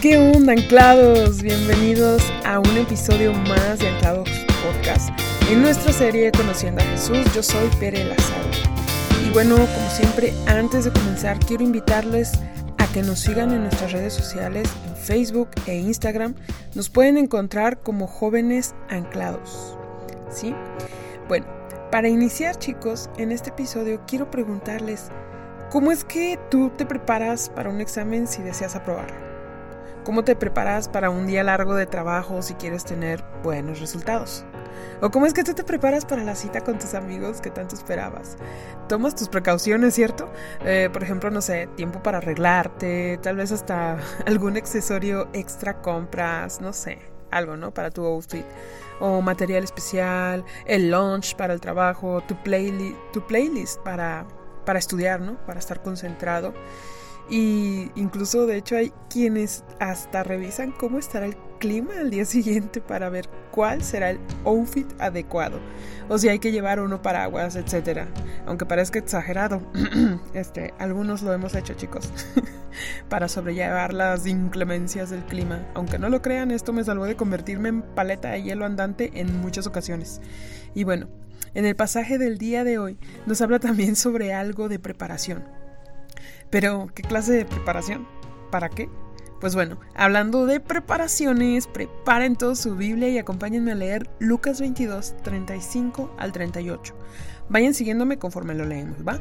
¿Qué onda, anclados? Bienvenidos a un episodio más de Anclados Podcast. En nuestra serie Conociendo a Jesús, yo soy Pere Lazaro. Y bueno, como siempre, antes de comenzar, quiero invitarles a que nos sigan en nuestras redes sociales, en Facebook e Instagram. Nos pueden encontrar como jóvenes anclados. ¿Sí? Bueno, para iniciar, chicos, en este episodio quiero preguntarles, ¿cómo es que tú te preparas para un examen si deseas aprobarlo? ¿Cómo te preparas para un día largo de trabajo si quieres tener buenos resultados? ¿O cómo es que tú te preparas para la cita con tus amigos que tanto esperabas? Tomas tus precauciones, ¿cierto? Eh, por ejemplo, no sé, tiempo para arreglarte, tal vez hasta algún accesorio extra compras, no sé, algo, ¿no? Para tu outfit. O material especial, el lunch para el trabajo, tu, playlist, tu playlist para, para estudiar, ¿no? Para estar concentrado. Y incluso de hecho hay quienes hasta revisan cómo estará el clima al día siguiente para ver cuál será el outfit adecuado. O si hay que llevar uno paraguas, etcétera. Aunque parezca exagerado, este, algunos lo hemos hecho, chicos, para sobrellevar las inclemencias del clima. Aunque no lo crean, esto me salvó de convertirme en paleta de hielo andante en muchas ocasiones. Y bueno, en el pasaje del día de hoy nos habla también sobre algo de preparación. Pero, ¿qué clase de preparación? ¿Para qué? Pues bueno, hablando de preparaciones, preparen todo su Biblia y acompáñenme a leer Lucas 22, 35 al 38. Vayan siguiéndome conforme lo leemos, ¿va?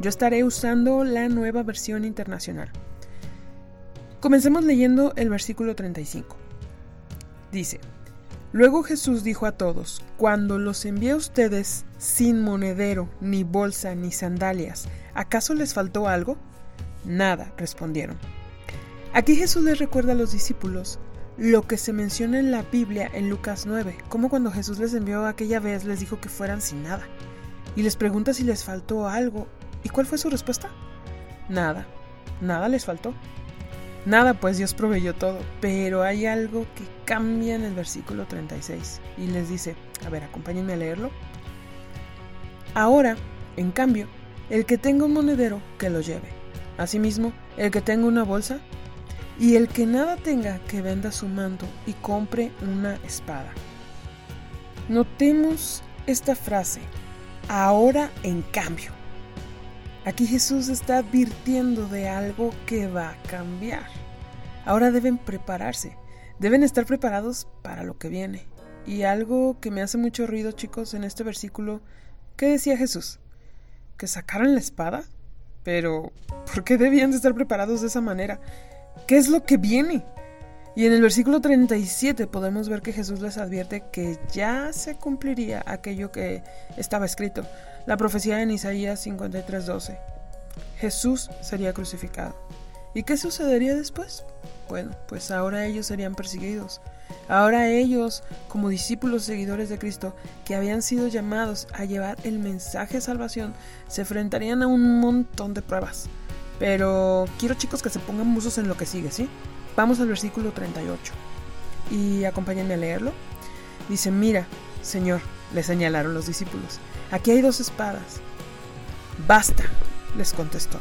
Yo estaré usando la nueva versión internacional. Comencemos leyendo el versículo 35. Dice, Luego Jesús dijo a todos, Cuando los envié a ustedes sin monedero, ni bolsa, ni sandalias, ¿acaso les faltó algo? Nada, respondieron. Aquí Jesús les recuerda a los discípulos lo que se menciona en la Biblia en Lucas 9, como cuando Jesús les envió aquella vez les dijo que fueran sin nada, y les pregunta si les faltó algo, ¿y cuál fue su respuesta? Nada, nada les faltó. Nada, pues Dios proveyó todo, pero hay algo que cambia en el versículo 36 y les dice, a ver, acompáñenme a leerlo. Ahora, en cambio, el que tenga un monedero, que lo lleve Asimismo, el que tenga una bolsa y el que nada tenga que venda su manto y compre una espada. Notemos esta frase, ahora en cambio. Aquí Jesús está advirtiendo de algo que va a cambiar. Ahora deben prepararse, deben estar preparados para lo que viene. Y algo que me hace mucho ruido, chicos, en este versículo, ¿qué decía Jesús? ¿Que sacaran la espada? Pero, ¿por qué debían de estar preparados de esa manera? ¿Qué es lo que viene? Y en el versículo 37 podemos ver que Jesús les advierte que ya se cumpliría aquello que estaba escrito, la profecía en Isaías 53:12. Jesús sería crucificado. ¿Y qué sucedería después? Bueno, pues ahora ellos serían perseguidos. Ahora ellos, como discípulos seguidores de Cristo, que habían sido llamados a llevar el mensaje de salvación, se enfrentarían a un montón de pruebas. Pero quiero chicos que se pongan buzos en lo que sigue, ¿sí? Vamos al versículo 38. Y acompáñenme a leerlo. Dice, mira, Señor, le señalaron los discípulos, aquí hay dos espadas. Basta, les contestó.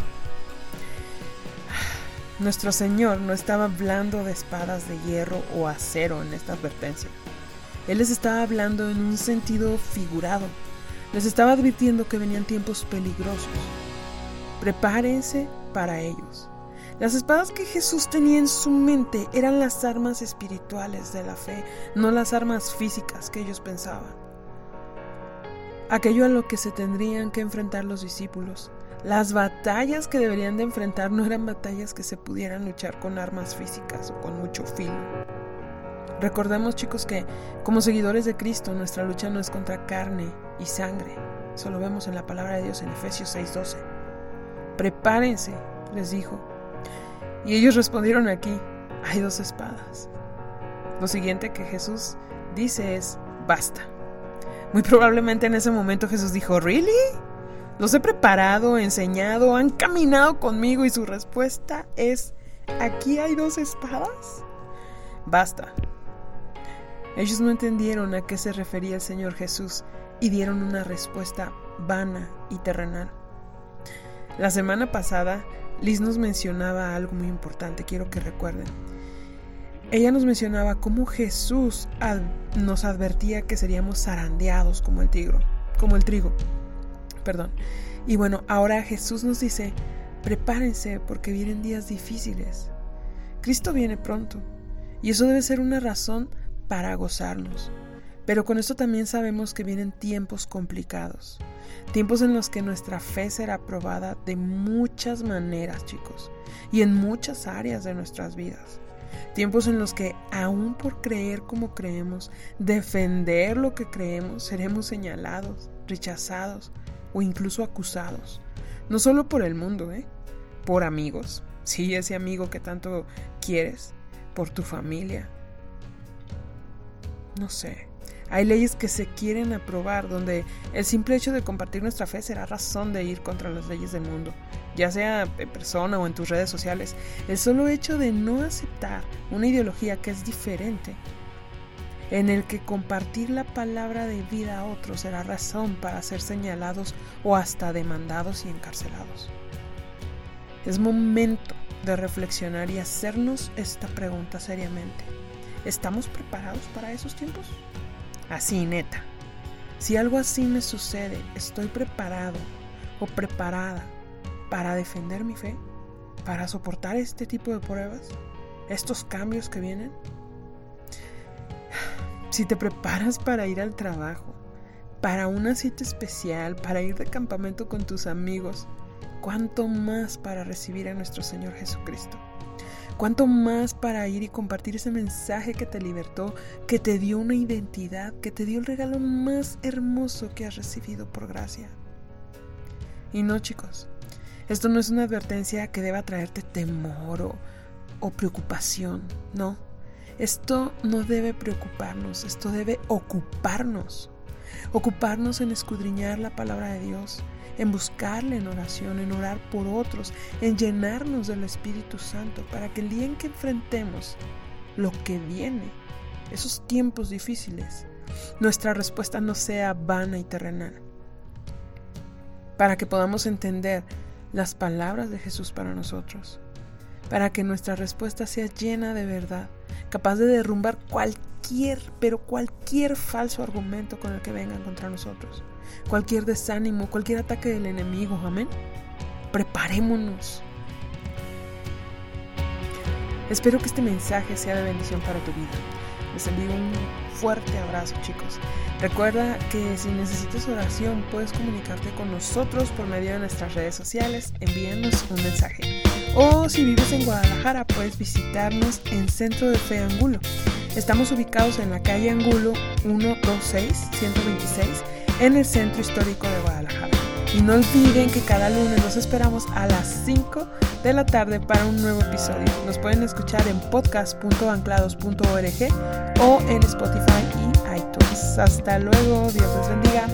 Nuestro Señor no estaba hablando de espadas de hierro o acero en esta advertencia. Él les estaba hablando en un sentido figurado. Les estaba advirtiendo que venían tiempos peligrosos. Prepárense para ellos. Las espadas que Jesús tenía en su mente eran las armas espirituales de la fe, no las armas físicas que ellos pensaban. Aquello a lo que se tendrían que enfrentar los discípulos las batallas que deberían de enfrentar no eran batallas que se pudieran luchar con armas físicas o con mucho filo. Recordemos chicos que como seguidores de Cristo nuestra lucha no es contra carne y sangre. Eso lo vemos en la palabra de Dios en Efesios 6:12. Prepárense, les dijo. Y ellos respondieron aquí, hay dos espadas. Lo siguiente que Jesús dice es, basta. Muy probablemente en ese momento Jesús dijo, ¿really? Los he preparado, enseñado, han caminado conmigo y su respuesta es, ¿aquí hay dos espadas? Basta. Ellos no entendieron a qué se refería el Señor Jesús y dieron una respuesta vana y terrenal. La semana pasada, Liz nos mencionaba algo muy importante, quiero que recuerden. ella nos mencionaba cómo Jesús nos advertía que seríamos zarandeados como el tigro, como el trigo. Perdón. Y bueno, ahora Jesús nos dice, prepárense porque vienen días difíciles. Cristo viene pronto y eso debe ser una razón para gozarnos. Pero con esto también sabemos que vienen tiempos complicados, tiempos en los que nuestra fe será probada de muchas maneras, chicos, y en muchas áreas de nuestras vidas. Tiempos en los que, aún por creer como creemos, defender lo que creemos, seremos señalados, rechazados o incluso acusados. No solo por el mundo, ¿eh? Por amigos. Sí, ese amigo que tanto quieres. Por tu familia. No sé. Hay leyes que se quieren aprobar donde el simple hecho de compartir nuestra fe será razón de ir contra las leyes del mundo, ya sea en persona o en tus redes sociales. El solo hecho de no aceptar una ideología que es diferente, en el que compartir la palabra de vida a otros será razón para ser señalados o hasta demandados y encarcelados. Es momento de reflexionar y hacernos esta pregunta seriamente. ¿Estamos preparados para esos tiempos? Así, neta. Si algo así me sucede, ¿estoy preparado o preparada para defender mi fe? ¿Para soportar este tipo de pruebas? ¿Estos cambios que vienen? Si te preparas para ir al trabajo, para una cita especial, para ir de campamento con tus amigos, ¿cuánto más para recibir a nuestro Señor Jesucristo? ¿Cuánto más para ir y compartir ese mensaje que te libertó, que te dio una identidad, que te dio el regalo más hermoso que has recibido por gracia? Y no, chicos, esto no es una advertencia que deba traerte temor o, o preocupación, no. Esto no debe preocuparnos, esto debe ocuparnos. Ocuparnos en escudriñar la palabra de Dios, en buscarle en oración, en orar por otros, en llenarnos del Espíritu Santo para que el día en que enfrentemos lo que viene, esos tiempos difíciles, nuestra respuesta no sea vana y terrenal. Para que podamos entender las palabras de Jesús para nosotros. Para que nuestra respuesta sea llena de verdad, capaz de derrumbar cualquier, pero cualquier falso argumento con el que vengan contra nosotros cualquier desánimo, cualquier ataque del enemigo. Amén. Preparémonos. Espero que este mensaje sea de bendición para tu vida. Les envío un fuerte abrazo chicos. Recuerda que si necesitas oración puedes comunicarte con nosotros por medio de nuestras redes sociales, envíanos un mensaje. O si vives en Guadalajara puedes visitarnos en Centro de Fe Angulo. Estamos ubicados en la calle Angulo 126 126 en el Centro Histórico de Guadalajara. Y no olviden que cada lunes los esperamos a las 5 de la tarde para un nuevo episodio. Nos pueden escuchar en podcast.anclados.org o en Spotify y iTunes. Hasta luego, Dios les bendiga.